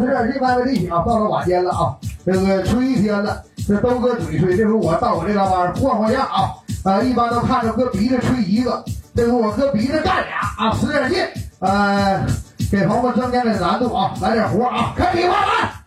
使点劲拍拍气啊到了晚间了啊这个吹一天了这都搁嘴吹这回我到我这嘎巴晃晃样啊啊一般都看着搁鼻子吹一个这回我搁鼻子干俩啊使点劲呃给朋友们增加点难度啊来点活啊开始吧来！